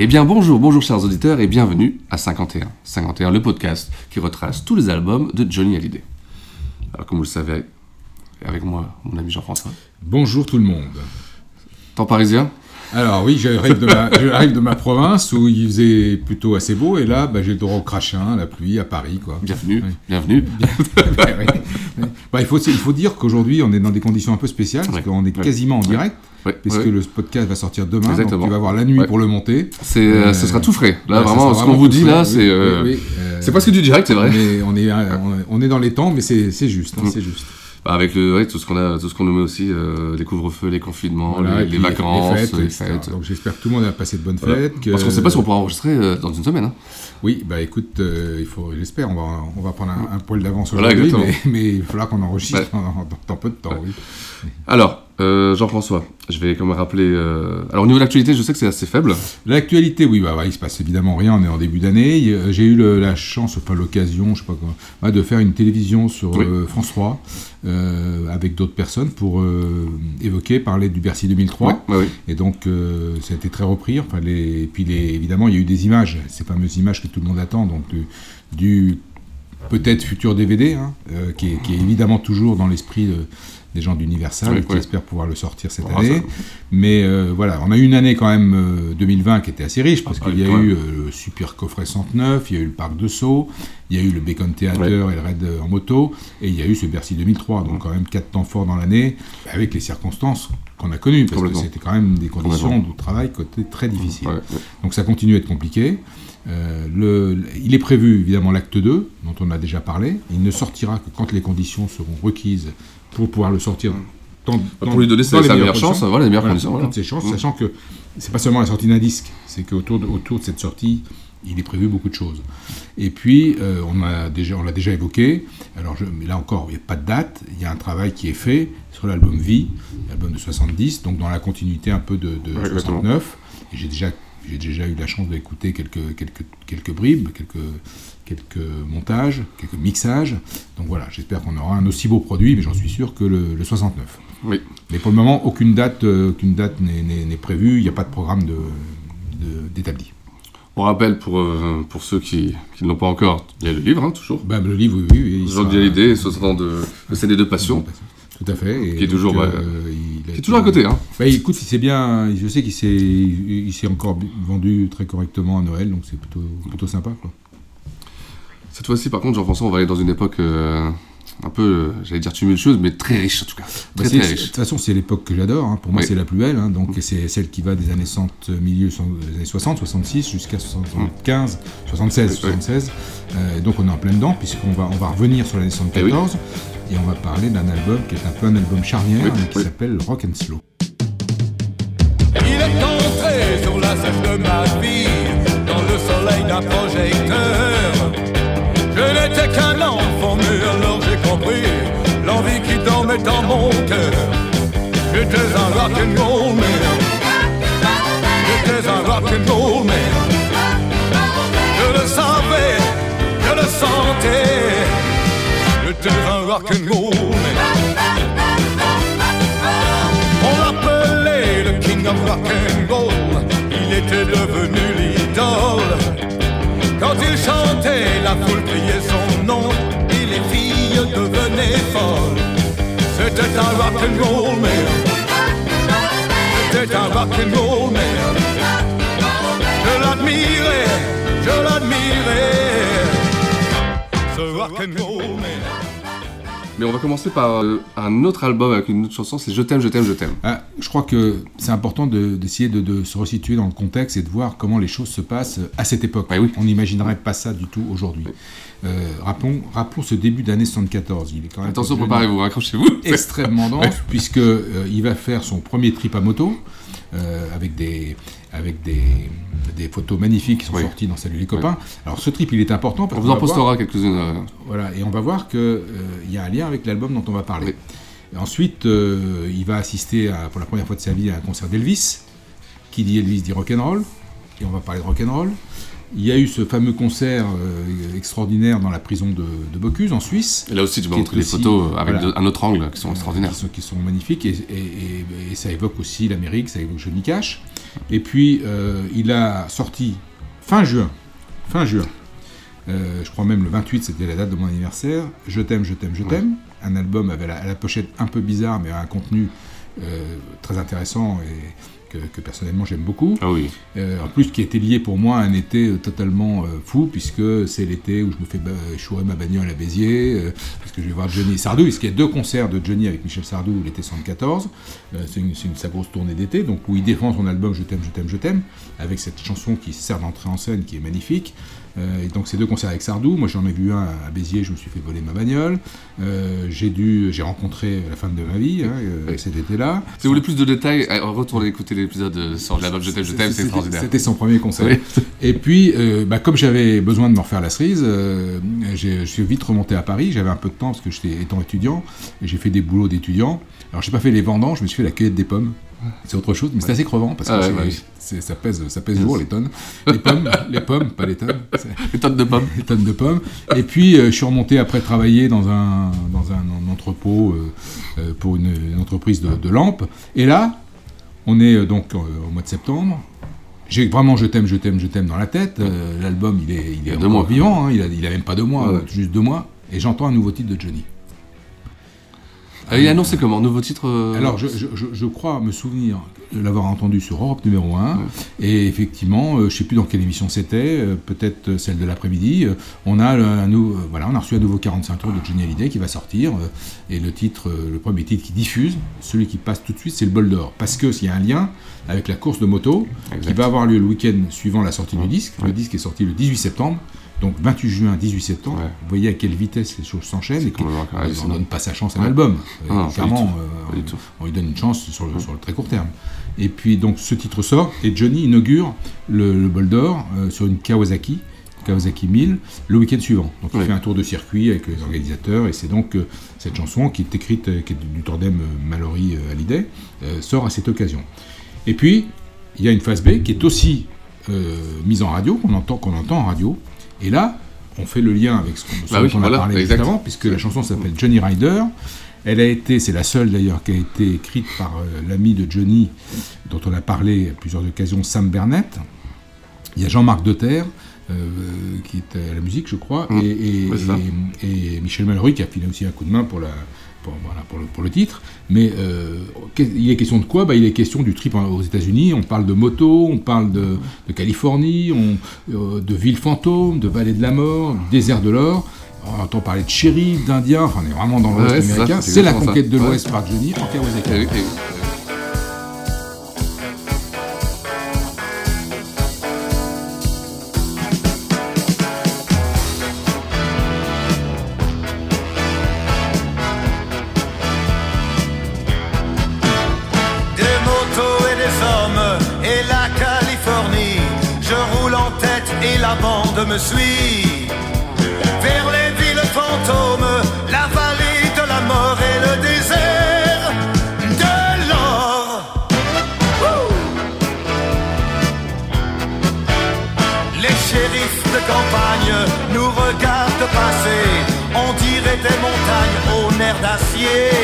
Eh bien bonjour, bonjour chers auditeurs et bienvenue à 51. 51, le podcast qui retrace tous les albums de Johnny Hallyday. Alors comme vous le savez, avec moi, mon ami Jean-François. Bonjour tout le monde. Temps parisien? Alors oui, j'arrive de, ma, de ma province où il faisait plutôt assez beau et là, bah, j'ai le droit au crachin, la pluie à Paris. Quoi. Bienvenue, oui. bienvenue. bah, il, faut, il faut dire qu'aujourd'hui, on est dans des conditions un peu spéciales parce qu'on est quasiment en direct. Ouais, puisque ouais. le podcast va sortir demain, Exactement. donc tu vas avoir la nuit Ouais. pour le monter. C'est, euh, ce sera tout frais. Là, vraiment, ce qu'on vous dit frais. là, Oui, c'est, euh, oui, oui, euh, c'est presque du direct, c'est vrai. Mais on est, on est- on est dans les temps, mais c'est c'est juste, hein, Mm. c'est juste. Bah, avec le, ouais, tout ce qu'on a, tout ce qu'on nous met aussi, euh, les couvre-feux, les confinements, Voilà, les, vacances, les fêtes, les fêtes. Donc j'espère que tout le monde a passé de bonnes Voilà. fêtes. que- Parce qu'on sait pas si on pourra enregistrer euh, dans une semaine. Hein. Oui, bah écoute, euh, il faut, j'espère, on va, on va prendre un, un poil d'avance Voilà, aujourd'hui, exactement. mais, mais il faudra qu'on enregistre Ouais. dans, dans- dans peu de temps, oui. Alors, euh, Jean-François, je vais quand même rappeler. euh, Alors, au niveau de l'actualité, je sais que c'est assez faible. L'actualité, oui, bah, bah, il se passe évidemment rien, on est en début d'année. J'ai eu le- la chance, pas l'occasion, je sais pas comment, ouais, de faire une télévision sur Oui. euh, France 3 avec d'autres personnes pour évoquer, parler du Bercy 2003. Ouais, ouais, oui. Et donc, ça a été très repris. Enfin, les, et puis, les, évidemment, il y a eu des images, ces fameuses images que tout le monde attend, donc du, du peut-être futur DVD, hein, euh, qui, est, qui est évidemment toujours dans l'esprit de- des gens d'Universal, Oui, qui oui. espèrent pouvoir le sortir cette année. ça- Mais euh, voilà, on a eu une année quand même euh, 2020 qui était assez riche, parce Ah, qu'il y a eu euh, le Super Coffret 109, il y a eu le Parc de Sceaux, il y a eu le Bacon Theater et le Raid euh, en moto, et il y a eu ce Bercy 2003, donc quand même quatre temps forts dans l'année, avec les circonstances qu'on a connues, parce que c'était quand même des conditions de travail très difficiles. Donc ça continue à être compliqué. Euh, le- il est prévu évidemment l'acte 2, dont on a déjà parlé. Il ne sortira que quand les conditions seront requises pour pouvoir le sortir. Pour lui donner sa- meilleure chance, voilà, les meilleures Voilà, conditions, toutes voilà. ses chances, Mm. sachant que c'est pas seulement la sortie d'un disque, c'est qu'autour de, autour de cette sortie, il est prévu beaucoup de choses. Et puis, euh, on a déjà, on l'a déjà évoqué. Alors, je, mais là encore, il n'y a pas de date. Il y a un travail qui est fait sur l'album Vie, l'album de 70, donc dans la continuité un peu de, de Ouais, exactement. 69. Et j'ai déjà, j'ai déjà eu la chance d'écouter quelques, quelques, quelques bribes, quelques, quelques montages, quelques mixages. Donc voilà, j'espère qu'on aura un aussi beau produit, mais j'en suis sûr que le, le 69. Oui. Mais pour le moment, aucune date, euh, aucune date n'est- prévue. Il n'y a pas de programme de- de- d'établi. On rappelle pour, euh, pour ceux qui, qui ne l'ont pas encore, il y a le livre, hein, toujours. Bah, le livre, oui, oui. Jean sera- Hallyday, 60 ans de, de CD de passion. Tout à fait. et Qui est toujours, donc, euh, il a Qui est toujours à côté, hein. Bah, écoute, il s'est bien. Je sais qu'il s'est, il s'est encore vendu très correctement à Noël, donc c'est plutôt, plutôt sympa, quoi. Cette fois-ci, par contre, Jean-François, on va aller dans une époque euh, un peu, euh, j'allais dire tumultueuse, mais très riche en tout cas. Bah, Très, très de toute façon, c'est l'époque que j'adore. hein. Pour moi, Oui. c'est la plus belle. hein. Donc, c'est celle qui va des années 60, milieu so- des années 60, 66 jusqu'à 75, 76, Oui, oui. 76. Euh, et donc, on est en plein dedans, puisqu'on va, on va revenir sur l'année 74. Et on va parler d'un album qui est un peu un album charnière, Oui, mais qui oui. s'appelle Rock and Slow. Il est entré sur la scène de ma vie, dans le soleil d'un projecteur. Je n'étais qu'un enfant, dormait dans mon cœur. J'étais un rock'n'roll man. J'étais un rock'n'roll man. Did rock and roll man? Did I rock and roll man? Je l'admirais, je l'admirais. The rock and roll man. Mais on va commencer par euh, un autre album avec une autre chanson, c'est Je t'aime, je t'aime, je t'aime. Ah, je crois que c'est important de- d'essayer de, de se resituer dans le contexte et de voir comment les choses se passent à cette époque. On n'imaginerait pas ça du tout aujourd'hui. Euh, rappelons, rappelons ce début d'année 74. Il est quand même Attention, préparez-vous, accrochez-vous. Extrêmement dense, Ouais. puisque euh, il va faire son premier trip à moto avec des avec des, des photos magnifiques qui sont sorties dans Salut les copains. Alors ce trip, il est important. parce On vous en postera quelques-unes. euh, voilà, et on va voir qu'il y a un lien avec l'album dont on va parler. Ensuite, euh, il va assister à- pour la première fois de sa vie à un concert d'Elvis. Qui dit Elvis dit rock'n'roll. Et on va parler de rock'n'roll. Il y a eu ce fameux concert euh, extraordinaire dans la prison de, de Bocuse, en Suisse. Et là aussi, tu vas montrer des photos avec voilà. de- un autre angle qui sont extraordinaires. Qui sont, qui sont magnifiques et, et- et- et ça évoque aussi l'Amérique, ça évoque Johnny Cash. Et puis euh, il a sorti fin juin, fin juin, euh, je crois même le 28, c'était la date de mon anniversaire, Je t'aime, je t'aime, je t'aime, un album avec la, la pochette un peu bizarre mais un contenu euh, très intéressant et que, que personnellement j'aime beaucoup. Ah oui. Euh, en plus, qui était lié pour moi à un été euh, totalement euh, fou, puisque c'est l'été où je me fais chourer ma bagnole à Béziers, parce que je vais voir Johnny et Sardou, puisqu'il y a deux concerts de Johnny avec Michel Sardou l'été 74. Euh, c'est une, c'est une- sa grosse tournée d'été, donc où il défend son album Je t'aime, je t'aime, je t'aime, avec cette chanson qui sert d'entrée en scène, qui est magnifique. Euh, et donc ces deux concerts avec Sardou, moi j'en ai vu un à Béziers, je me suis fait voler ma bagnole. Euh, j'ai dû, j'ai rencontré la femme de ma vie hein, euh, cet été-là. Si vous voulez plus de détails, euh, retournez écouter l'épisode euh, sur l'album Je t'aime, je t'aime, c'est C'était- extraordinaire. C'était son premier concert. Oui. Et puis, bah, comme j'avais besoin de me refaire la cerise, je suis vite remonté à Paris. J'avais un peu de temps parce que j'étais étant étudiant. J'ai fait des boulots d'étudiant. Alors, j'ai pas fait les vendanges, je me suis fait la cueillette des pommes. C'est autre chose, mais c'est assez crevant parce que Ah ouais, bah ça pèse, ça pèse lourd les tonnes. Les pommes, les pommes, pas les tonnes. Les tonnes de pommes. Les tonnes de pommes. Et puis, euh, je suis remonté après travailler dans un, dans un, entrepôt euh, euh, pour une, une entreprise de, de lampes. Et là, on est donc euh, au mois de septembre. J'ai vraiment Je t'aime, je t'aime, je t'aime dans la tête. L'album, il est, il est deux encore mois. vivant. hein. Il, a, il a même pas deux mois, Ouais. euh, juste deux mois. Et j'entends un nouveau titre de Johnny. Euh, il est annoncé comment? Nouveau titre euh, Alors, je, je- je- je crois me souvenir de l'avoir entendu sur Europe numéro 1. Et effectivement, euh, je ne sais plus dans quelle émission c'était, euh, peut-être celle de l'après-midi. on, a un voilà, on a reçu un nouveau 45 tours de Johnny Hallyday qui va sortir. et le titre, le premier titre qui diffuse, celui qui passe tout de suite, c'est le bol d'or. Parce qu'il y a un lien avec la course de moto qui va avoir lieu le week-end suivant la sortie du disque. Le disque est sorti le 18 septembre. Donc 28 juin, 18 septembre, vous voyez à quelle vitesse les choses s'enchaînent et qu'on ne donne pas sa chance à l'album. Ah Euh, du clairement, euh, on lui donne une chance sur le, sur le très court terme. Et puis donc ce titre sort et Johnny inaugure le, le bol d'or euh, sur une Kawasaki, Kawasaki 1000, le week-end suivant. Donc il fait un tour de circuit avec les organisateurs et c'est donc euh, cette chanson qui est écrite, euh, qui est du tandem euh, Mallory euh, Hallyday, euh, sort à cette occasion. Et puis il y a une phase B qui est aussi euh, mise en radio, qu'on entend, qu'on entend en radio. Et là, on fait le lien avec ce qu'on Bah oui, voilà, a parlé juste avant, puisque la chanson s'appelle Johnny Rider. Elle a été, c'est la seule d'ailleurs qui a été écrite par euh, l'ami de Johnny, dont on a parlé à plusieurs occasions, Sam Burnett. Il y a Jean-Marc Deterre, euh, qui est à la musique, je crois, Mmh. et, et- et- et Michel Mallory qui a filé aussi un coup de main pour la. Pour, voilà, pour, le, pour le titre, mais euh, il est question de quoi? Bah, Il est question du trip aux États-Unis. On parle de moto, on parle de, de Californie, on, euh, de villes fantômes, de vallée de la mort, désert de l'or. On entend parler de shérif, d'indiens, enfin on est vraiment dans l'Ouest Ouais, américain. c'est la conquête ça. de Ouais. l'Ouest par Johnny en Kawasaki. yeah.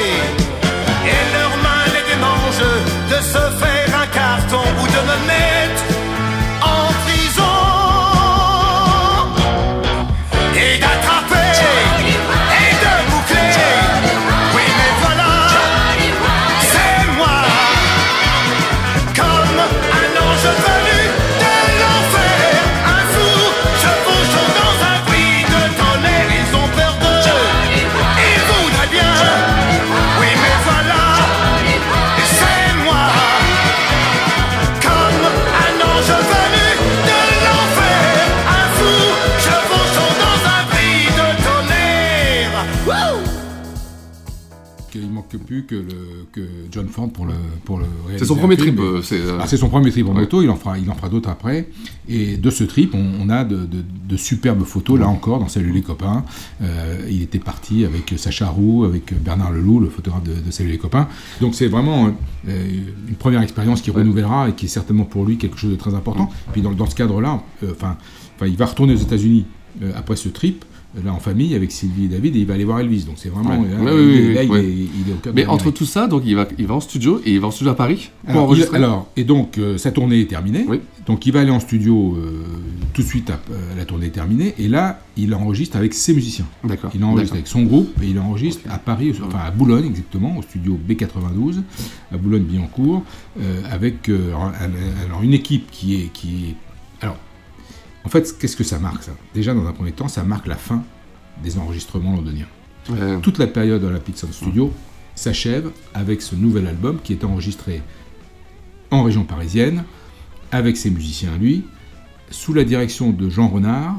Que, le, que John Ford pour le pour le C'est son premier trip, euh, c'est, euh, Ah, son premier trip en ouais. moto. Il en fera il en fera d'autres après. Et de ce trip, on, on a de, de- de superbes photos là encore dans Salut les copains. Euh, il était parti avec Sacha Roux, avec Bernard Leloup, le photographe de, de Salut les copains. Donc c'est vraiment euh, une première expérience qui renouvellera et qui est certainement pour lui quelque chose de très important. Puis dans, dans ce cadre-là, euh, enfin, il va retourner aux États-Unis après ce trip. Là en famille avec Sylvie et David et il va aller voir Elvis donc c'est vraiment Ouais. là, il, oui, est, oui, il est- il est au cœur Mais entre tout ça, donc il va, il va en studio et il va en studio à Paris pour Alors, il- enregistrer. alors, et donc euh, sa tournée est terminée. Donc il va aller en studio euh, tout de suite, à, euh, la tournée est terminée. Et là, il enregistre avec ses musiciens. D'accord. Il enregistre avec son groupe et il enregistre à Paris, enfin à Boulogne exactement, au studio B92, à Boulogne-Billancourt, euh, avec euh, alors, une équipe qui est, qui est. En fait, qu'est-ce que ça marque ça? Déjà, dans un premier temps, ça marque la fin des enregistrements londoniens. Toute la période Olympic Sound Studio s'achève avec ce nouvel album qui est enregistré en région parisienne, avec ses musiciens à lui, sous la direction de Jean Renard,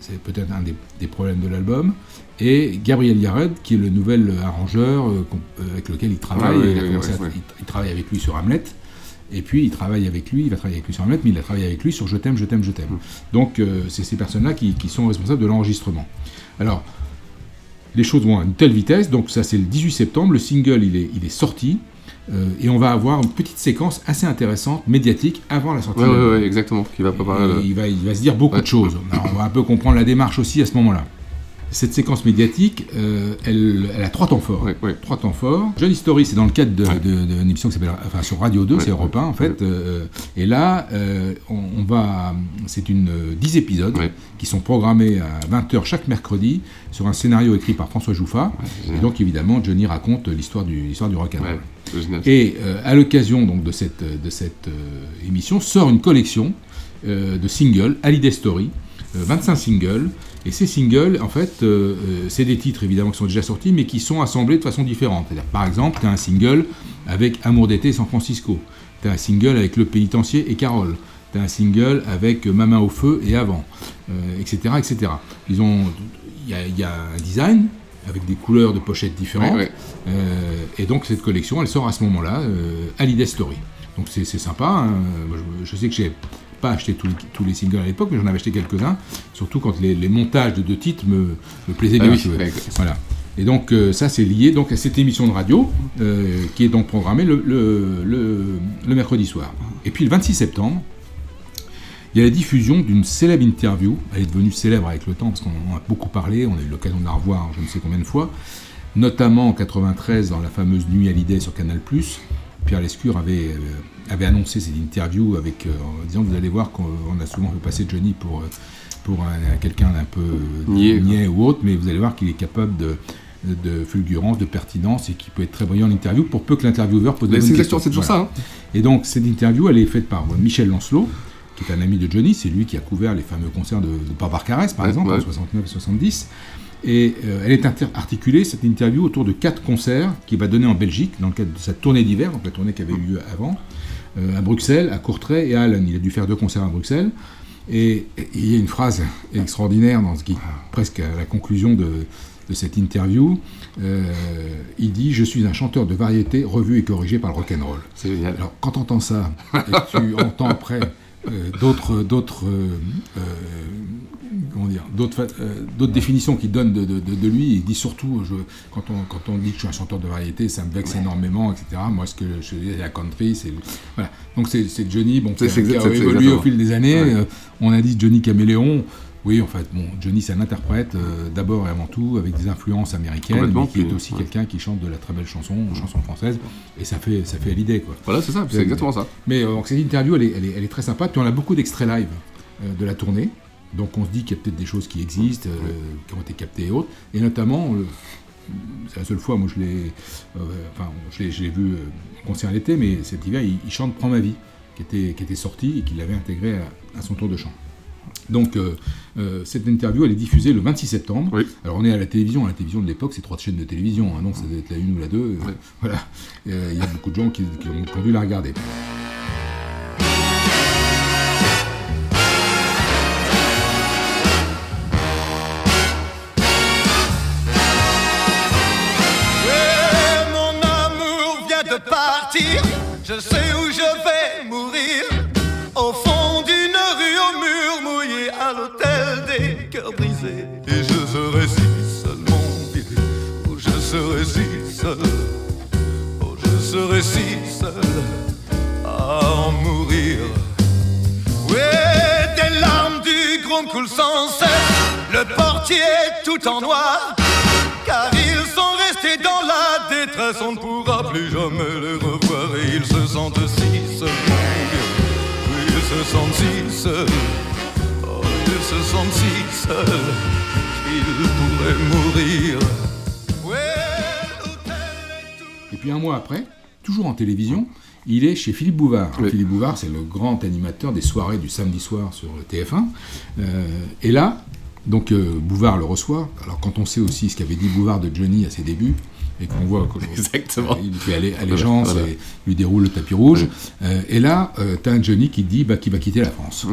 c'est peut-être un des, des problèmes de l'album, et Gabriel Yared, qui est le nouvel arrangeur euh, euh, avec lequel il travaille. Ah oui, il, a oui, commencé oui, à- oui. il- il travaille avec lui sur Hamlet. Et puis il travaille avec lui, il va travailler avec lui sur Hamlet, mais il a travaillé avec lui sur Je t'aime, je t'aime, je t'aime. Donc euh, c'est ces personnes-là qui, qui sont responsables de l'enregistrement. Alors, les choses vont à une telle vitesse, donc ça c'est le 18 septembre, le single il est, il est sorti, euh, et on va avoir une petite séquence assez intéressante, médiatique, avant la sortie. De ouais, ouais, exactement. Qui va préparer le- Et il, va, il va se dire beaucoup de choses. Alors, on va un peu comprendre la démarche aussi à ce moment-là. Cette séquence médiatique, euh, elle, elle a trois temps forts. Trois temps forts. History, c'est dans le cadre d'une émission qui s'appelle, enfin sur Radio 2, Ouais, c'est Europe 1 en fait. euh, et là, euh, on, on va, c'est une euh, 10 épisodes qui sont programmés à 20h chaque mercredi sur un scénario écrit par François Jouffa. et donc évidemment, Johnny raconte l'histoire du, l'histoire du rock'n'roll. Et à l'occasion donc de cette, de cette émission sort une collection de singles, Hallyday Story, euh, 25 singles. Et ces singles, en fait, euh, euh, c'est des titres évidemment qui sont déjà sortis, mais qui sont assemblés de façon différente. Par exemple, tu as un single avec Amour d'été San Francisco. Tu as un single avec Le Pénitencier et Carole. Tu as un single avec Ma main au feu et Avant, euh, etc., etc. Ils ont, il y a, il y a un design avec des couleurs de pochettes différentes. Ouais, ouais. Euh, et donc cette collection, elle sort à ce moment-là, euh, Hallyday Story. Donc c'est sympa. hein. Je sais que j'ai pas acheté tous les, tous les singles à l'époque, mais j'en avais acheté quelques-uns. Surtout quand les, les montages de deux titres me, me plaisaient Ah bien. oui, ouais. Voilà. Et donc euh, ça c'est lié donc à cette émission de radio euh, qui est donc programmée le, le- le- le mercredi soir. Et puis le 26 septembre, il y a la diffusion d'une célèbre interview. Elle est devenue célèbre avec le temps parce qu'on en a beaucoup parlé, on a eu l'occasion de la revoir je ne sais combien de fois, notamment en 93 dans la fameuse Nuit à l'idée sur Canal+. Pierre Lescure avait, euh, avait annoncé cette interview avec, euh, en disant vous allez voir qu'on on a souvent fait passer Johnny pour, euh, pour un- quelqu'un d'un peu niais ou autre, mais vous allez voir qu'il est capable de de fulgurance, de pertinence et qui peut être très brillant en interview pour peu que l'intervieweur pose des questions. c'est toujours ça, hein. Et donc cette interview, elle est faite par Michel Lancelot, qui est un ami de Johnny, c'est lui qui a couvert les fameux concerts de, de Barbara par Ouais, exemple, ouais. en 69 et 70. Et euh, elle est articulée, cette interview, autour de quatre concerts qu'il va donner en Belgique, dans le cadre de sa tournée d'hiver, donc la tournée qui avait eu lieu avant, euh, à Bruxelles, à Courtrai et à Allen. Il a dû faire deux concerts à Bruxelles. Et, et il y a une phrase extraordinaire dans ce qui presque à la conclusion de, de cette interview. Euh, il dit Je suis un chanteur de variété revu et corrigé par le rock'n'roll. C'est génial. Alors, quand tu entends ça, et que tu entends après d'autres, d'autres, euh, euh, comment dire, d'autres, euh, d'autres définitions qu'il donne de, de- de- de lui, il dit surtout, je, quand, on, quand on dit que je suis un chanteur de variété, ça me vexe énormément, etc. Moi, ce que je dis, la country, c'est. Voilà. Donc, c'est, Johnny, bon, qui, a- évolué au fil des années. Ouais. Euh, on a dit Johnny Caméléon. Oui, en fait, bon, Johnny, c'est un interprète, euh, d'abord et avant tout, avec des influences américaines, mais qui est aussi ouais. quelqu'un qui chante de la très belle chanson, chanson française, et ça fait, ça fait à l'idée, quoi. Voilà, c'est ça, c'est Euh, exactement ça. Mais euh, donc, cette interview, elle est, elle est- elle est très sympa, puis on a beaucoup d'extraits live euh, de la tournée, donc on se dit qu'il y a peut-être des choses qui existent, qui ont été captées et autres, et notamment, c'est la seule fois, moi je l'ai, enfin, je l'ai, je l'ai vu en concert l'été, mais cet hiver, il, il chante Prends ma vie, qui était, qui était sorti et qu'il avait intégré à, à son tour de chant. Donc, euh, euh, cette interview, elle est diffusée le 26 septembre. Alors, on est à la télévision. À la télévision de l'époque, c'est trois chaînes de télévision. hein, non, ça doit être la une ou la deux. euh, Voilà. Euh, Il y a beaucoup de gens qui, qui ont, qui ont dû la regarder. Je sais où Oh, je serai si seul à en mourir. Ouais, des larmes du groupe coulent sans cesse. Le portier tout en noir. Car ils sont restés dans la détresse. On ne pourra plus jamais les revoir. Et ils se sentent si seuls. Oui, ils se sentent si seuls. Oh, ils se sentent si seuls. Qu'ils pourraient mourir. Puis un mois après, toujours en télévision, il est chez Philippe Bouvard. Philippe Bouvard, c'est le grand animateur des soirées du samedi soir sur le TF1. Euh, et là, donc euh, Bouvard le reçoit. Alors quand on sait aussi ce qu'avait dit Bouvard de Johnny à ses débuts, et qu'on voit Exactement. il fait aller- allégeance Voilà. et lui déroule le tapis rouge. Euh, et là, tu as un Johnny qui dit bah, qu'il va quitter la France.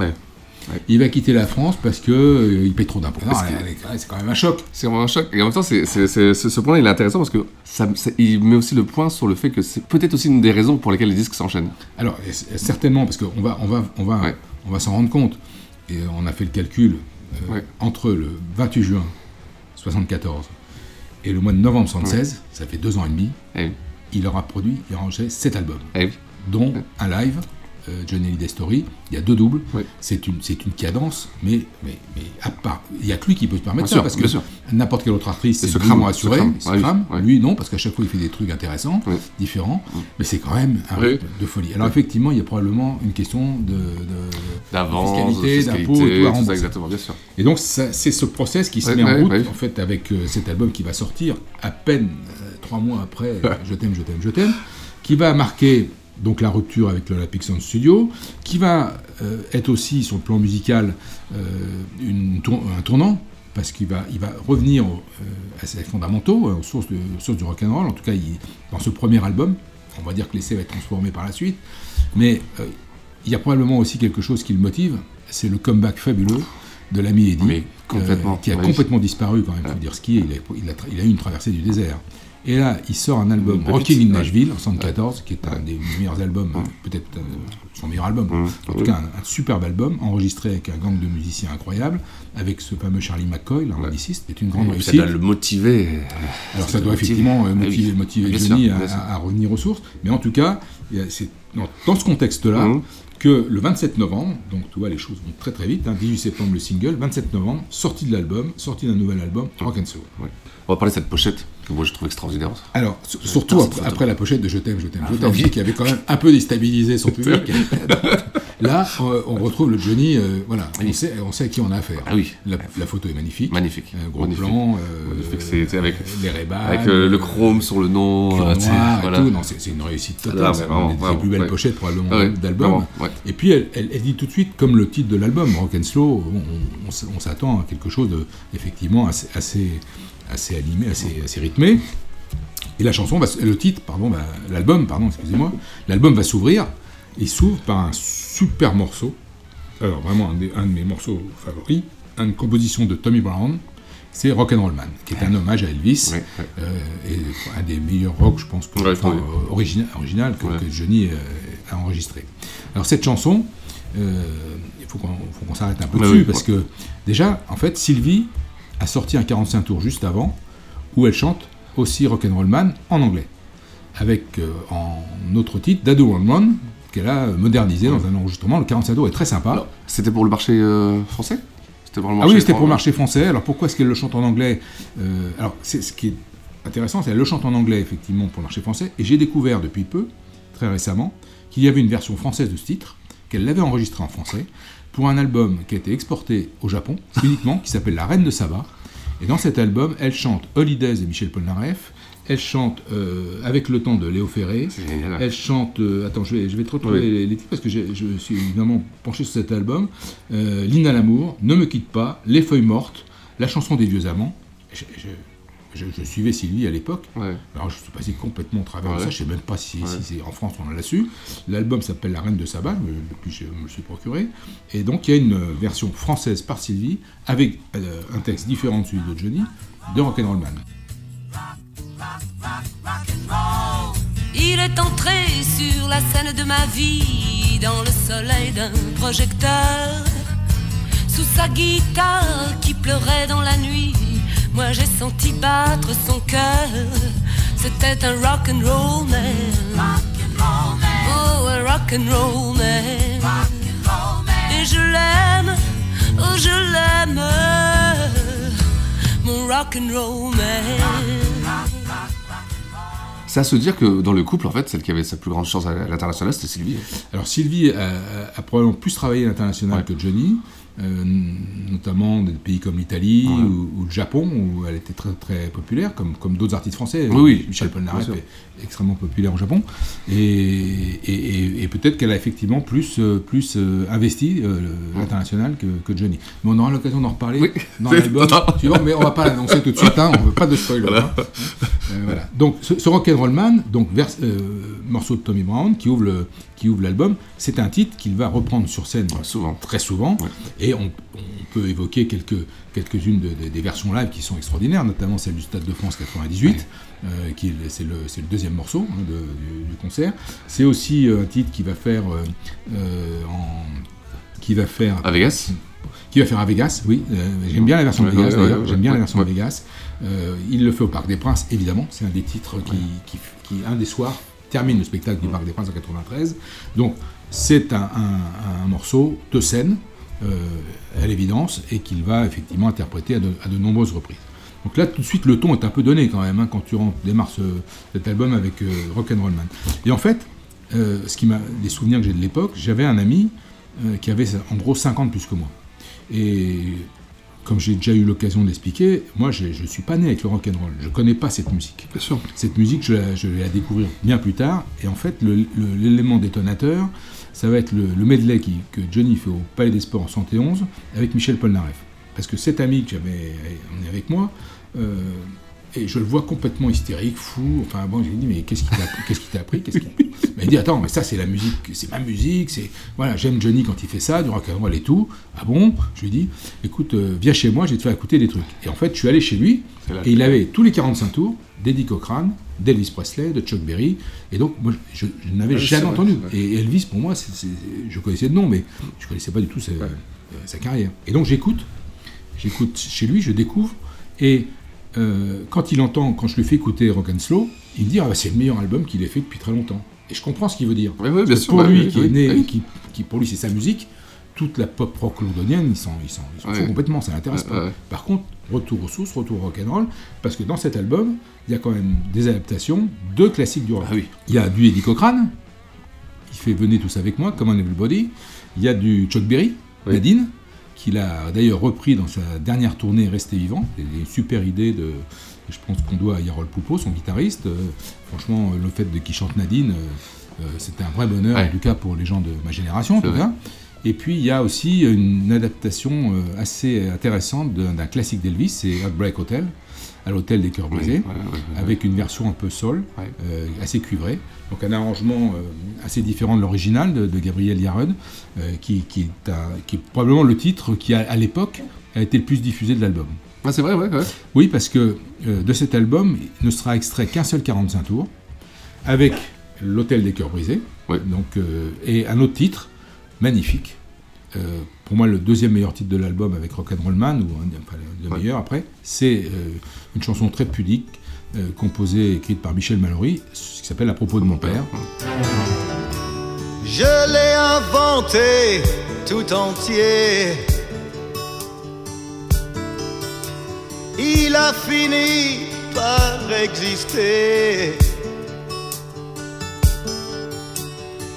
Il va quitter la France parce que euh, il paye trop d'impôts. C'est quand même un choc. C'est vraiment un choc. Et en même temps, c'est, ce, point-là, il est intéressant parce que ça, ça- il met aussi le point sur le fait que c'est peut-être aussi une des raisons pour lesquelles les disques s'enchaînent. Alors, et certainement, parce qu'on va, on va, on va, on va s'en rendre compte. Et on a fait le calcul euh, entre le 28 juin 74 et le mois de novembre 76, ça fait deux ans et demi. Il aura produit, il aura enregistré sept albums, dont un live. Euh, Johnny Hallyday Story, il y a deux doubles, c'est une, une cadence, mais, mais, mais à part, il n'y a que lui qui peut se permettre Bien ça, sûr, parce que n'importe quelle autre artiste, Et c'est se assuré, crame, il se ouais, crame. ouais. lui non, parce qu'à chaque fois il fait des trucs intéressants, différents, mais c'est quand même un rythme de folie. Alors effectivement, il y a probablement une question de, D'avance, de fiscalité, d'impôts, fiscalité, tout à tout ça, rembourser. exactement, bien sûr. Et donc c'est ce process qui se met en route en fait avec euh, cet album qui va sortir à peine euh, trois mois après Je t'aime, je t'aime, je t'aime, qui va marquer donc la rupture avec l'Olympic Sound Studio, qui va euh, être aussi sur le plan musical euh, une tour- un tournant parce qu'il va, il va revenir au- euh, à ses fondamentaux, aux sources, de- aux sources du rock'n'roll. En tout cas, il- dans ce premier album, on va dire que l'essai va être transformé par la suite, mais il y a probablement aussi quelque chose qui le motive, c'est le comeback fabuleux de l'ami Eddie, complètement, qui a oui. complètement disparu quand même, il faut dire ce qui est, il a, il a tra- il a eu une traversée du désert. Et là, il sort un album, Rocking in ouais. Nashville, en 74, qui est un des meilleurs albums, peut-être euh, son meilleur album, en tout cas un, un superbe album, enregistré avec un gang de musiciens incroyable, avec ce fameux Charlie McCoy, l'harmoniciste, qui est une grande Et puis ça réussite. doit le motiver. Alors ça doit motiver. effectivement euh, Ah motiver, motiver Johnny sûr, à, revenir aux sources, mais en tout cas, c'est dans, dans ce contexte-là Mhm. que le 27 novembre, donc tu vois les choses vont très très vite, hein, 18 septembre le single, 27 novembre, sortie de l'album, sortie d'un nouvel album, Rock and Soul. On va parler de cette pochette que moi je trouve extraordinaire. Alors, surtout après, la pochette de Je t'aime, je t'aime, je Ah, t'aime, qui avait quand même un peu déstabilisé son public. Là, on, retrouve le Johnny, euh, voilà, on, sait, on sait à qui on a affaire. Ah oui. La, la photo est magnifique. Magnifique. Un gros Magnifique. plan, euh, Magnifique, c'est- avec, les Ray-Ban, avec euh, le chrome sur le nom. Euh, noir et voilà. tout. Non, c'est une réussite totale. Ah, c'est vraiment, plus belles ouais. pochettes probablement Ah ouais, d'album. ouais. Et puis elle, elle- elle dit tout de suite, comme le titre de l'album, Rock and Slow, on, s'attend à quelque chose de effectivement assez, assez, assez animé, assez, assez rythmé. Et la chanson, va, le titre, pardon, l'album, pardon, excusez-moi, l'album va s'ouvrir. Il s'ouvre par un super morceau. Alors vraiment un, des- un de mes morceaux favoris, une composition de Tommy Brown. C'est Rock'n'Roll Man, qui est un hommage à Elvis, euh, et un des meilleurs rock, je pense, pour, Ouais, enfin, euh, origina- original que, que Johnny euh, a enregistré. Alors cette chanson, euh, il faut qu'on s'arrête un peu dessus, oui, parce que déjà, en fait, Sylvie a sorti un 45 tours juste avant, où elle chante aussi Rock'n'Roll Man en anglais, avec euh, en autre titre Dado One One, qu'elle a modernisé dans un enregistrement. Le 45 tours est très sympa. C'était pour le marché euh, français? C'était pour le Ah oui, c'était pour le fran- marché français. Alors pourquoi est-ce qu'elle le chante en anglais Euh, Alors, c'est ce qui est intéressant, c'est qu'elle le chante en anglais, effectivement, pour le marché français. Et j'ai découvert depuis peu, très récemment, qu'il y avait une version française de ce titre, qu'elle l'avait enregistré en français, pour un album qui a été exporté au Japon, uniquement, qui s'appelle La Reine de Saba. Et dans cet album, elle chante Holidays de Michel Polnareff, elle chante euh, Avec le temps de Léo Ferré, elle chante, euh, attends, je vais, je vais te retrouver Oui. les, les titres parce que je suis évidemment penché sur cet album. Euh, Lina l'amour, Ne me quitte pas, Les feuilles mortes, La chanson des vieux amants. Je, je- je- je suivais Sylvie à l'époque. Alors je suis passé complètement au travers de ça. Je sais même pas si, Ouais. si c'est en France on l'a su. L'album s'appelle La Reine de Saba, me- depuis je me le suis procuré. Et donc il y a une version française par Sylvie avec euh, un texte différent de celui de Johnny de Rock'n'Roll Man. Il est entré sur la scène de ma vie dans le soleil d'un projecteur. Sous sa guitare qui pleurait dans la nuit, moi j'ai senti battre son cœur. C'était un rock and roll man. Oh, un rock and roll man. Et je l'aime, oh je l'aime, mon rock and roll man. C'est à se dire que dans le couple, en fait, celle qui avait sa plus grande chance à l'international, c'était Sylvie. Alors Sylvie a, a probablement plus travaillé à l'international que Johnny. Euh, notamment des pays comme l'Italie Ouais. ou, ou le Japon, où elle était très, très populaire, comme, comme d'autres artistes français. Oui, oui. Michel Polnareff est extrêmement populaire au Japon. Et, et, et- et peut-être qu'elle a effectivement plus, euh, plus euh, investi euh, l'international que, que Johnny. Mais on aura l'occasion d'en reparler dans l'album suivant, mais on va pas l'annoncer tout de suite, hein, on veut pas de spoiler. Voilà. hein. Euh, voilà. Donc ce, ce Rock'n'Roll Man, donc vers- morceau de Tommy Brown qui ouvre le qui ouvre l'album, c'est un titre qu'il va reprendre sur scène souvent. très souvent, et on, on peut évoquer quelques quelques-unes de- de- des versions live qui sont extraordinaires, notamment celle du Stade de France 98, euh, qui est- c'est le c'est le deuxième morceau hein, de- du, du concert. C'est aussi euh, un titre qui va faire euh, en qui va faire À Vegas qui va faire à Vegas, oui. Euh, J'aime bien la version Ouais, de Vegas ouais, d'ailleurs. ouais, J'aime bien la version de Vegas. Euh, il le fait au Parc des Princes, évidemment. C'est un des titres qui, qui, qui, un des soirs, termine le spectacle du Parc des Princes en 93. Donc, c'est un, morceau de scène, euh, à l'évidence, et qu'il va effectivement interpréter à de, nombreuses reprises. Donc là, tout de suite, le ton est un peu donné quand même, hein, quand tu rentres, démarres ce- cet album avec euh, Rock'n'Roll Man. Et en fait, euh, ce qui m'a, les souvenirs que j'ai de l'époque, j'avais un ami euh, qui avait en gros 50 plus que moi. Et comme j'ai déjà eu l'occasion de l'expliquer, moi je ne suis pas né avec le rock and roll. Je connais pas cette musique. Bien sûr. Cette musique, je, la- je vais la découvrir bien plus tard. Et en fait, l'élément détonateur, ça va être le, le medley qui- que Johnny fait au Palais des Sports en 71 avec Michel Polnareff. Parce que cet ami que j'avais emmené avec moi, euh, et je le vois complètement hystérique, fou. Enfin bon, j'ai dit mais qu'est-ce qui t'a qu'est-ce qui t'a appris? Qu'est-ce qui- Mais il dit attends, mais ça c'est la musique, c'est ma musique, c'est voilà, j'aime Johnny quand il fait ça, du rock and roll et tout. Ah bon? Je lui dis écoute, euh, viens chez moi, je vais te faire écouter des trucs. Et en fait, je suis allé chez lui et il avait tous les 45 tours d'Eddie Cochrane, d'Elvis Presley, de Chuck Berry. Et donc moi je, je n'avais Ah jamais vrai, entendu. Et Elvis pour moi, c'est- c'est- je connaissais de nom, mais je connaissais pas du tout sa, euh, sa carrière. Et donc j'écoute, j'écoute chez lui, je découvre et euh, quand il entend, quand je lui fais écouter Rock and Slow, il me dit ah bah, c'est le meilleur album qu'il ait fait depuis très longtemps. Et je comprends ce qu'il veut dire. Oui, oui, Parce bien que sûr, pour bah, lui, oui, qui est né, oui. qui, qui pour lui c'est sa musique, toute la pop rock londonienne, ils s'en ils foutent complètement, ça l'intéresse pas. Par contre, retour aux sources, retour au rock and roll, parce que dans cet album, il y a quand même des adaptations de classiques du rock. Ah. Il y a du Eddie Cochrane, qui fait Venez tous avec moi, Come on Everybody. Il y a du Chuck Berry. Nadine, qu'il a d'ailleurs repris dans sa dernière tournée Rester vivant. C'est une super idée de. Je pense qu'on doit à Yarol Poupeau, son guitariste. Euh, franchement, le fait de qu'il chante Nadine, euh, euh, c'était un vrai bonheur, Ouais. en tout cas pour les gens de ma génération, en C'est tout vrai. cas. Et puis il y a aussi une adaptation assez intéressante d'un classique d'Elvis, c'est Heartbreak Hotel, à l'hôtel des cœurs brisés, avec une version un peu Ouais. euh, assez cuivrée. Donc un arrangement euh, assez différent de l'original de, de Gabriel Yared, euh, qui, qui est un- qui est probablement le titre qui, a, à l'époque, a été le plus diffusé de l'album. Ah, c'est vrai, ouais, ouais. Oui, parce que de cet album il ne sera extrait qu'un seul 45 tours, avec l'Hôtel des Cœurs Brisés, donc, et un autre titre, magnifique. Pour moi, le deuxième meilleur titre de l'album avec Rock'n'Roll Man, ou un, enfin, le Ouais. meilleur après, c'est euh, une chanson très pudique, euh, composée et écrite par Michel Mallory, qui s'appelle À propos de mon père. Je l'ai inventé tout entier. Il a fini par exister.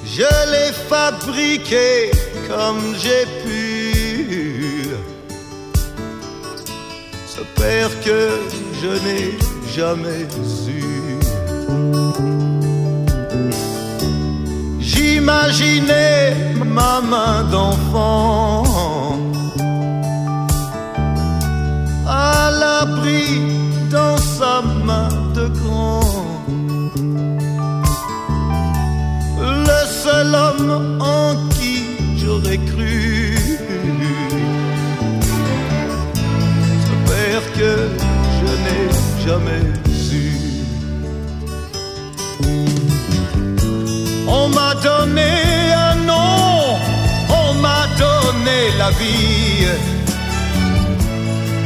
Je l'ai fabriqué comme j'ai pu. Père que je n'ai jamais eu. J'imaginais ma main d'enfant à l'abri dans sa main de grand. Le seul homme en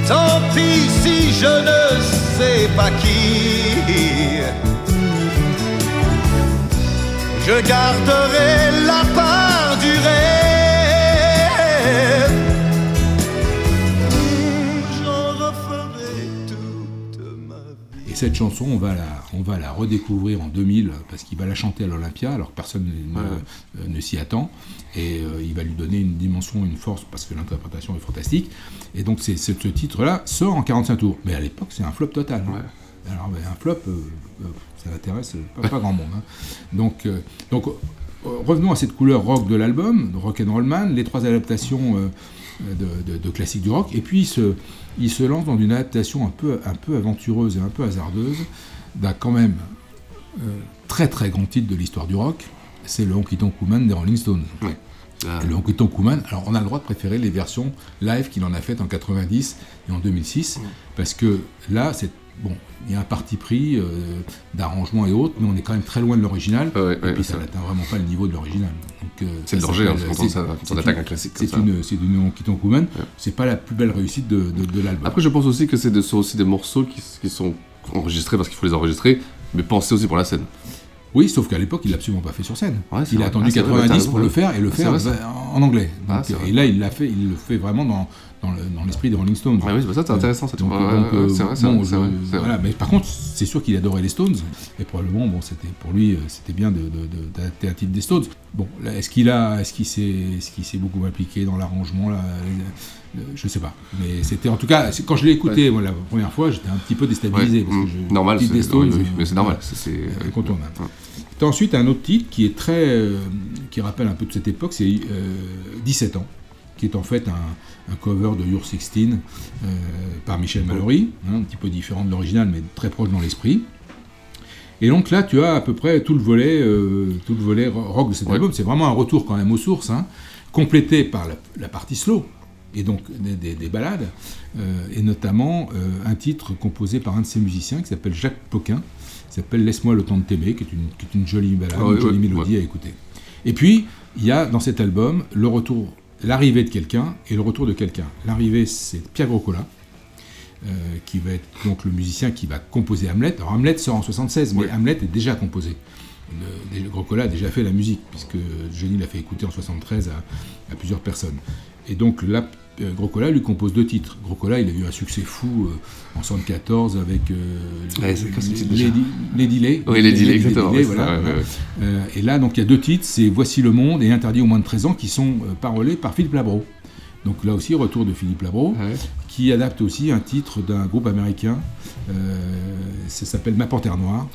Tant pis si je ne sais pas qui. Je garderai la part du rêve. J'en toute ma. Et cette chanson, on va la, on va la redécouvrir en 2000 parce qu'il va la chanter à l'Olympia alors que personne ne, euh, ne s'y attend. Et euh, il va lui donner une dimension, une force parce que l'interprétation est fantastique. Et donc c'est, ce titre-là sort en 45 tours. Mais à l'époque, c'est un flop total. hein. Alors ben, un flop, euh, ça n'intéresse pas, pas grand monde. hein. Donc, euh, donc revenons à cette couleur rock de l'album, Rock and Roll Man, les trois adaptations de, de- de classiques du rock. Et puis il se, il se lance dans une adaptation un peu, un peu aventureuse et un peu hasardeuse d'un quand même euh, très très grand titre de l'histoire du rock. C'est le Honky Tonk Woman des Rolling Stones. Ah. Le Honky Tonk Woman, alors on a le droit de préférer les versions live qu'il en a faites en 90 et en 2006, parce que là, c'est bon, il y a un parti pris euh, d'arrangement et autres, mais on est quand même très loin de l'original, et puis ça n'atteint vraiment pas le niveau de l'original. Euh, C'est le ça danger, hein, quand ça- quand on attaque un classique comme C'est ça. une, c'est une Honky Woman, c'est pas la plus belle réussite de, de- de l'album. Après, je pense aussi que c'est de- sont aussi des morceaux qui, qui sont enregistrés parce qu'il faut les enregistrer, mais pensés aussi pour la scène. Oui, sauf qu'à l'époque, il l'a absolument pas fait sur scène. Ouais, il a attendu Ah, c'est vrai, 90 t'as raison, pour le faire et le Ah, faire vrai, en anglais. Ah, Donc, et là, il l'a fait, il le fait vraiment dans, dans le- dans l'esprit des Rolling Stones. Oui, c'est- ça, c'est intéressant, ça, Donc, euh, c'est vrai, c'est bon, vrai, vrai, voilà. Mais par contre, c'est sûr qu'il adorait les Stones et probablement, bon, c'était pour lui, euh, c'était bien de, de- de- d'adapter un titre des Stones. Bon, est-ce qu'il a, est-ce qu'il s'est, est-ce qu'il s'est beaucoup impliqué dans l'arrangement là euh, Je sais pas. Mais c'était en tout cas, quand je l'ai écouté la première fois, j'étais un petit peu déstabilisé Ouais, parce que mm, je, normal, c'est- des Stones, oui, oui, euh, mais c'est normal, c'est- euh, incontournable. T'as ensuite un autre titre qui est très, euh, qui rappelle un peu de cette époque, c'est euh, 17 ans, qui est en fait un, un cover de Your 16 euh, par Michel Mallory, hein, un petit peu différent de l'original, mais très proche dans l'esprit. Et donc là, tu as à peu près tout le volet, euh, tout le volet ro- rock de cet album. C'est vraiment un retour quand même aux sources, hein, complété par la, la partie slow et donc des, des- des ballades, euh, et notamment euh, un titre composé par un de ses musiciens qui s'appelle Jacques Poquin, qui s'appelle Laisse-moi le temps de t'aimer, qui est une, qui est une jolie balade, Ah ouais, une jolie ouais, mélodie à écouter. Et puis, il y a dans cet album le retour, l'arrivée de quelqu'un et le retour de quelqu'un. L'arrivée, c'est Pierre Grocola, euh, qui va être donc le musicien qui va composer Hamlet. Alors Hamlet sort en 76, mais Hamlet est déjà composé. Le, le Grocola a déjà fait la musique, puisque Johnny l'a fait écouter en 73 à, à plusieurs personnes. Et donc là, Grocola lui compose deux titres. Grocola, il a eu un succès fou euh, en 74 avec euh, Ouais, c'est quoi ce titre déjà Lady, Lady Lay. Oui, Lady Lay, exactement, voilà, ça, ouais. Euh, et là, donc il y a deux titres, c'est Voici le monde et Interdit aux moins de 13 ans, qui sont euh, parolés par Philippe Labro. Donc là aussi, retour de Philippe Labro, qui adapte aussi un titre d'un groupe américain, euh, ça s'appelle Ma Panthère Noire.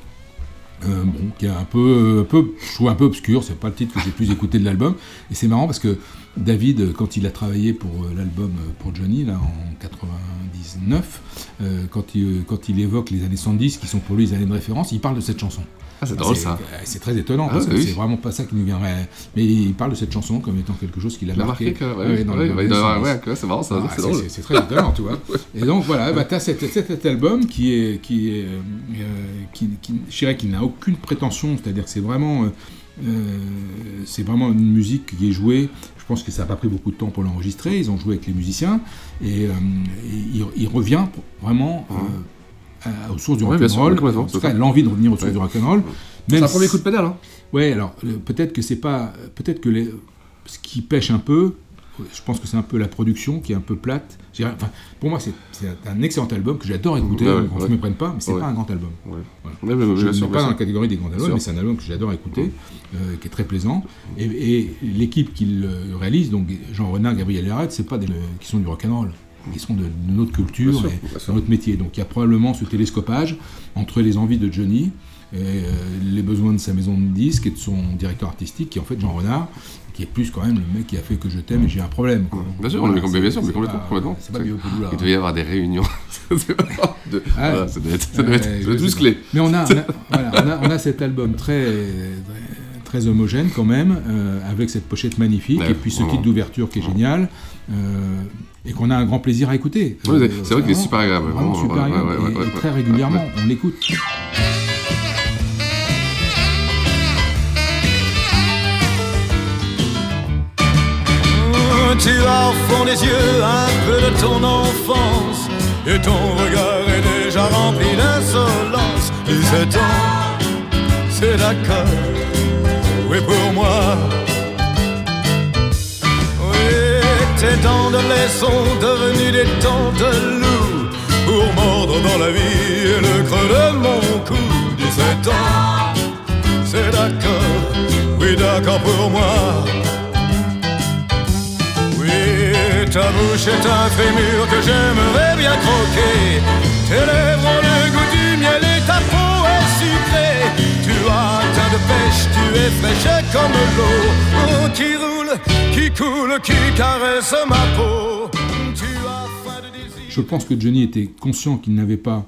Euh, bon, qui est un peu, un peu, je trouve un peu obscur, c'est pas le titre que j'ai plus écouté de l'album. Et c'est marrant parce que David, quand il a travaillé pour euh, l'album euh, pour Johnny, là, en 99, euh, quand, il, quand il évoque les années 70, qui sont pour lui les années de référence, il parle de cette chanson. Ah, c'est drôle, ça. C'est très étonnant, Ah, parce que oui. c'est vraiment pas ça qui nous viendrait. Mais il parle de cette chanson comme étant quelque chose qui l'a Il l'a marqué. marqué, ouais, Ouais, dans ouais, ouais, c'est marrant, ça, Ah, c'est drôle. C'est très étonnant, tu vois. Et donc voilà, bah, tu as cet, album qui est, qui est, euh, qui, qui- je dirais qu'il n'a aucune prétention, c'est-à-dire que c'est vraiment, euh, c'est vraiment une musique qui est jouée. Je pense que ça n'a pas pris beaucoup de temps pour l'enregistrer. Ils ont joué avec les musiciens et, euh, et il, il revient vraiment euh, à- aux sources du Ouais, rock'n'roll. en tout c'est cas, l'envie de revenir aux sources Ouais. du rock'n'roll. C'est Même un premier coup de pédale, hein. Ouais, alors euh, peut-être que c'est pas, peut-être que les, ce qui pêche un peu, je pense que c'est un peu la production qui est un peu plate. Enfin, pour moi, c'est un excellent album que j'adore écouter. Ouais, on ne ouais. se méprenne pas, mais c'est Ouais. pas un grand album. Voilà. Je ne bien pas dans la catégorie des grands albums, mais c'est un album que j'adore écouter, euh, qui est très plaisant. Et, et l'équipe qui le réalise, donc Jean Renard, Gabriel Yared, c'est pas des, qui sont du rock'n'roll. Ils sont de, de notre culture Bien et de notre métier. Donc il y a probablement ce télescopage entre les envies de Johnny et euh, les besoins de sa maison de disques et de son directeur artistique, qui est en fait Jean Renard, qui est plus quand même le mec qui a fait que je t'aime et j'ai un problème. quoi. Bien sûr, Voilà, mais, bien sûr, mais complètement. pas- complètement. C'est pas du Opelou, là. Il devait y avoir des réunions. De- Ah, voilà, ça devait être, ça devait être, ouais, ça je devait être sais musclé. pas. Mais on a, on a, voilà, on a, on a cet album très, très, très homogène quand même, euh, avec cette pochette magnifique, Ouais, et puis ce titre d'ouverture qui est génial, euh, et qu'on a un grand plaisir à écouter. Ouais, c'est- Euh, c'est vrai qu'il est super agréable, Vraiment super agréable, et- très régulièrement, on l'écoute. Tu as au fond des yeux un peu de ton enfance et ton regard est déjà rempli d'insolence. 17 ans, c'est d'accord, oui pour moi. Oui, tes dents de lait sont devenues des dents de loup pour mordre dans la vie et le creux de mon cou. 17 ans, c'est d'accord, oui d'accord pour moi. Ta bouche est un fémur que j'aimerais bien croquer. Tes lèvres ont le goût du miel et ta peau est sucrée. Tu as un teint de pêche, tu es fraîche comme l'eau. Qui roule, qui coule, qui caresse ma peau. Tu as faim de désir. Je pense que Johnny était conscient qu'il n'avait pas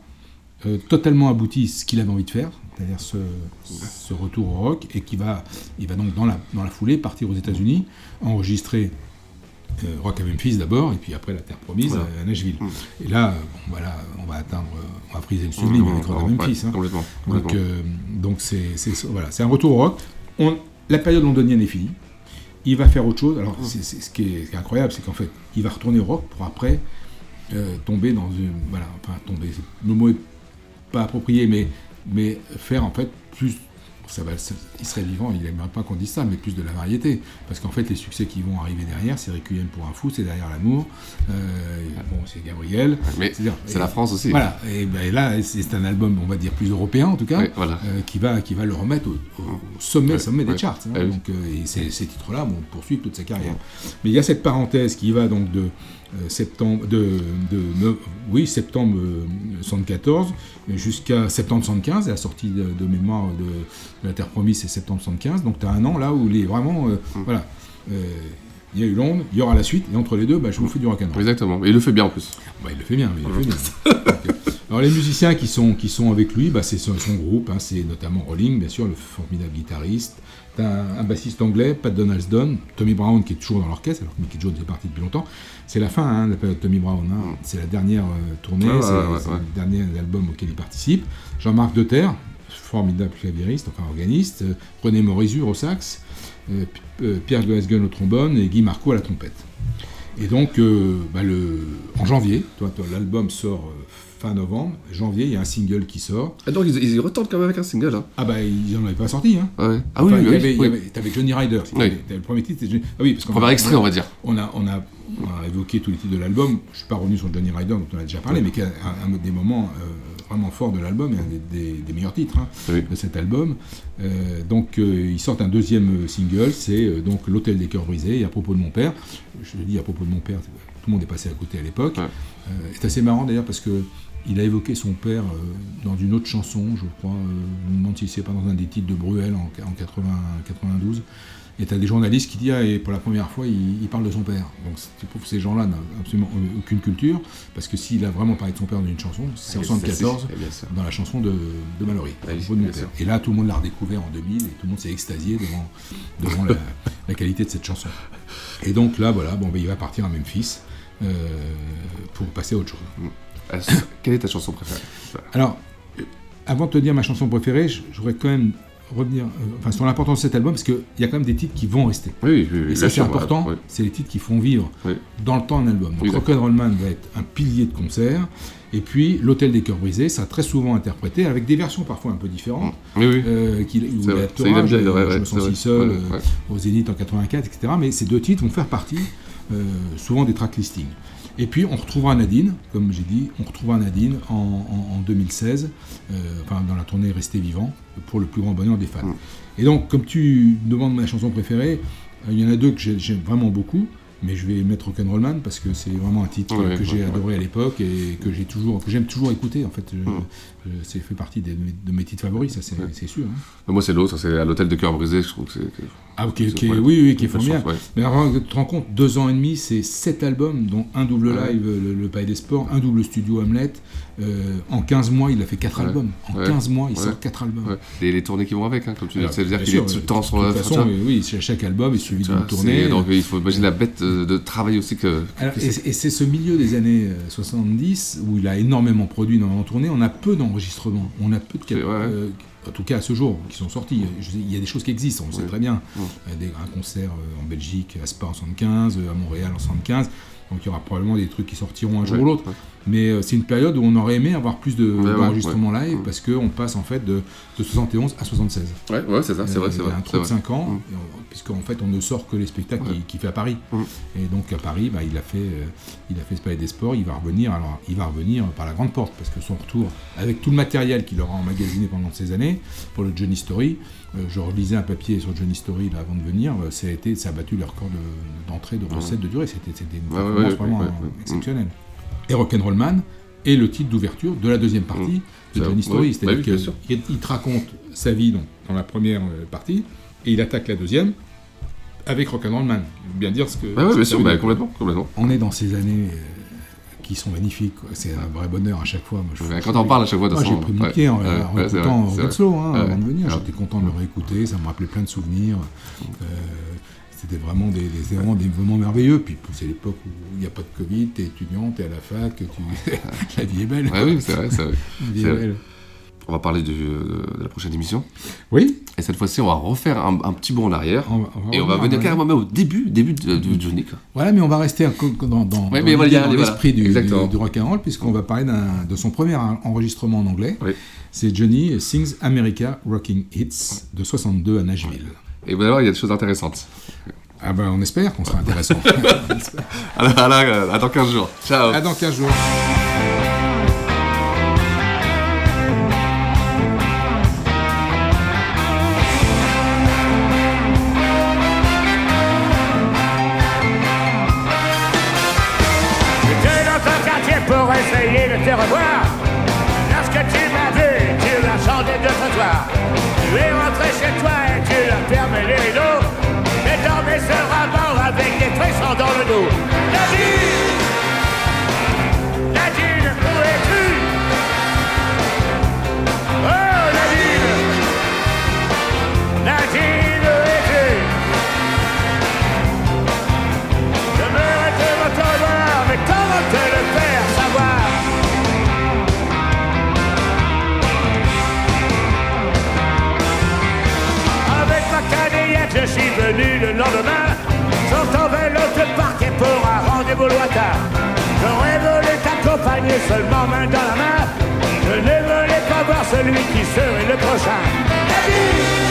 euh, totalement abouti ce qu'il avait envie de faire, c'est-à-dire ce, retour au rock, et qu'il va, il va donc dans la, dans la foulée partir aux États-Unis, enregistrer Rock à Memphis d'abord, et puis après La Terre Promise Voilà. à, Nashville. Mm. Et là, euh, bon, voilà, on va atteindre, euh, on va friser le sublime Mm, avec Rock à Memphis. hein. complètement, Donc, complètement. euh, donc c'est, voilà, un retour au rock. On- la période londonienne est finie. Il va faire autre chose. Alors, c'est, c'est- ce, qui est, ce qui est incroyable, c'est qu'en fait, il va retourner au rock pour après euh, tomber dans une. Voilà, enfin, tomber, le mot est pas approprié, mais, mais faire en fait plus. Ça va, ça- il serait vivant, il n'aimerait pas qu'on dise ça, mais plus de la variété. Parce qu'en fait, les succès qui vont arriver derrière, c'est Requiem pour un fou, c'est derrière l'amour, euh, bon, c'est Gabriel. Mais c'est la France aussi. Voilà, et ben là, c'est un album, on va dire, plus européen en tout cas, Oui, voilà. euh, qui, va, qui va le remettre au, sommet, Ouais, sommet des charts. hein. Oui. donc, euh, et ces, titres-là vont poursuivre toute sa carrière. Mais il y a cette parenthèse qui va donc de septembre, de, de oui, septembre euh, 74 jusqu'à septembre 75, la sortie de, de mémoire de, La Terre Promise, c'est septembre 75. Donc tu as un an là où il est vraiment. euh, Mm. Voilà. Euh, il y a eu Londres, il y aura la suite, et entre les deux, bah, je vous fais du rock'n'roll. Exactement. Et il le fait bien en plus. Bah, il le fait bien, il le fait bien. Alors les musiciens qui sont, qui sont avec lui, bah, c'est son, son groupe, hein, c'est notamment Rolling, bien sûr, le formidable guitariste, un, un bassiste anglais, Pat Donaldson, Tommy Brown qui est toujours dans l'orchestre, alors que Mickey Jones est parti depuis longtemps. C'est la fin hein, de la période Tommy Brown, hein. c'est la dernière euh, tournée, c'est ouais, c'est ouais. le dernier album auquel il participe. Jean-Marc Deterre, formidable clavieriste, enfin organiste, euh, René Morizur au sax, euh, euh, Pierre Glasgow au trombone et Guy Marco à la trompette. Et donc, euh, bah, le, en janvier, toi, toi, l'album sort fin novembre. Janvier, il y a un single qui sort. Ah, donc ils, ils retentent quand même avec un single. Hein. Ah bah, ils n'en avaient pas sorti. Hein. Ouais. Ah oui, Enfin, oui, oui. avait- T'avais Johnny Rider. Oui. Le premier titre, Johnny- Ah oui, parce qu'on Premier extrait, on va dire. On a, on, a, on a évoqué tous les titres de l'album. Je suis pas revenu sur Johnny Rider, dont on a déjà parlé, mais qui est un, des moments euh, vraiment forts de l'album et un des, des- des meilleurs titres hein, de cet album. Euh, donc, euh, ils sortent un deuxième single, c'est donc L'Hôtel des Cœurs Brisés. Et à propos de mon père, je le dis à propos de mon père, tout le monde est passé à côté à l'époque. Euh, c'est assez marrant d'ailleurs parce que il a évoqué son père euh, dans une autre chanson, je crois, euh, je me demande si c'est pas dans un des titres de Bruel en, en 80, 92. Et tu as des journalistes qui disent, ah, et pour la première fois, il, il parle de son père. Donc tu trouves que ces gens-là n'ont absolument aucune culture, parce que s'il a vraiment parlé de son père dans une chanson, c'est en Ah, sûr, 74, bien sûr. dans la chanson de, de Mallory, sûr. Et là, tout le monde l'a redécouvert en 2000, et tout le monde s'est extasié devant, devant la, la qualité de cette chanson. Et donc là, voilà, bon, ben, il va partir à Memphis euh, pour passer à autre chose. Euh, Quelle est ta chanson préférée Alors, euh, avant de te dire ma chanson préférée, je, je voudrais quand même revenir euh, enfin, sur l'importance de cet album, parce qu'il y a quand même des titres qui vont rester. Oui, oui, oui, Et ça, c'est important, c'est les titres qui font vivre dans le temps un album. Donc. Rock'n'Roll Man va être un pilier de concert, et puis L'Hôtel des Cœurs Brisés sera très souvent interprété avec des versions parfois un peu différentes. Oui, oui. Euh, a Ça, aime bien, euh, ouais, Je ouais, me sens si seul, Ouais, euh, ouais. au Zénith en 84, etc. Mais ces deux titres vont faire partie euh, souvent des track listings. Et puis on retrouvera Nadine, comme j'ai dit, on retrouvera Nadine en, en- en 2016, euh, enfin dans la tournée Rester vivant, pour le plus grand bonheur des fans. Et donc, comme tu me demandes ma chanson préférée, euh, il y en a deux que j'ai- j'aime vraiment beaucoup, mais je vais mettre Rock'n'Roll Man parce que c'est vraiment un titre Ouais, que j'ai ouais, adoré à l'époque et que j'ai toujours, que j'aime toujours écouter. En fait, je- c'est fait partie de mes titres favoris, ça c'est sûr. hein. Moi, c'est l'autre, c'est à l'hôtel de cœur brisé, je trouve que c'est. Ah, ok, ok, c'est- ouais. oui, oui, qui est formidable. ouais. Mais alors, tu te rends compte, deux ans et demi, c'est sept albums, dont un double Ouais. live, le, le Palais des Sports, un double studio Hamlet. Euh, en 15 mois, il a fait quatre albums. En Ouais. 15 mois, il sort quatre albums. Et les tournées qui vont avec, hein, comme tu dis, c'est-à-dire bien qu'il est tout le euh, temps sur la façon, oui, oui, chaque- chaque album est suivi d'une tournée. Donc il faut imaginer la bête euh, de travail aussi que. Alors, et c'est. ce milieu des années euh, 70 où il a énormément produit, énormément tourné. On a peu d'enregistrements, on a peu de ouais. euh, en tout cas à ce jour, qui sont sortis. Je sais, il y a des choses qui existent, on le sait très bien. Des, un concert euh, en Belgique, à Spa en 75, euh, à Montréal en 75. Donc il y aura probablement des trucs qui sortiront un jour ou l'autre. Mais euh, c'est une période où on aurait aimé avoir plus de- Ouais, ouais, live parce qu'on passe en fait de, de 71 à 76. Ouais, ouais, c'est ça, c'est vrai, c'est Il y vrai, a un c'est trou de vrai. 5 ans, Mm. puisqu'en fait on ne sort que les spectacles qu'il fait à Paris. Mm. Et donc à Paris, bah, il a fait, euh, il a fait ce Palais des Sports. Il va revenir, alors il va revenir par la grande porte parce que son retour, avec tout le matériel qu'il aura emmagasiné pendant ces années pour le Johnny Story, euh, je relisais un papier sur Johnny Story là, avant de venir. euh, Ça a été, ça a battu le record de- d'entrée de, recettes de durée. C'était, une performance vraiment euh, exceptionnelle. Et Rock'n'Roll Man est le titre d'ouverture de la deuxième partie de Ça, Johnny ouais, Story. bah C'est-à-dire oui, bien qu'il te raconte sa vie donc, dans la première euh, partie et il attaque la deuxième avec Rock'n'Roll Man. Bien dire ce que. Ouais, ce ouais, bien sûr, bah, complètement, complètement. On est dans ces années euh, qui sont magnifiques. C'est un vrai bonheur à chaque fois. Moi, je- Ouais, quand on parle à chaque fois, de j'ai pris mon ouais. pied en, Ouais, ouais, écoutant. Slow hein, Ouais. avant de venir. Ouais. J'étais content de le réécouter. Ça me rappelait plein de souvenirs. Euh, c'était vraiment des, des- vraiment des moments merveilleux. Puis c'est l'époque où il n'y a pas de Covid, t'es étudiant, t'es à la fac, tu... la vie est belle. Ouais, oui, c'est vrai, c'est vrai. La vie C'est est vrai. belle. On va parler de, de la prochaine émission. Oui. Et cette fois-ci, on va refaire un, un petit bond en arrière. On va- on va et on va venir carrément même au début, début de, de Johnny. quoi. Voilà, mais on va rester dans, Ouais, voilà, l'esprit du, du, du rock'n'roll, puisqu'on va parler de son premier enregistrement en anglais. Oui. C'est Johnny Sings America Rocking Hits de 62 à Nashville. Et vous allez voir, il y a des choses intéressantes. Ah ben, on espère qu'on sera intéressant. Alors, alors, euh, à dans 15 jours. Ciao. à dans 15 jours. J'étais dans ton quartier pour essayer de te revoir. Lorsque tu m'as vu, tu as changé de trottoir. Tu es rentré chez toi Nadine Nadine, où es-tu Oh Nadine Nadine, où es-tu Je me retourne au revoir, mais comment te le faire savoir Avec ma cadillette, je suis venu le lendemain pour un rendez-vous lointain. J'aurais voulu t'accompagner seulement main dans la main. Je ne voulais pas voir celui qui serait le prochain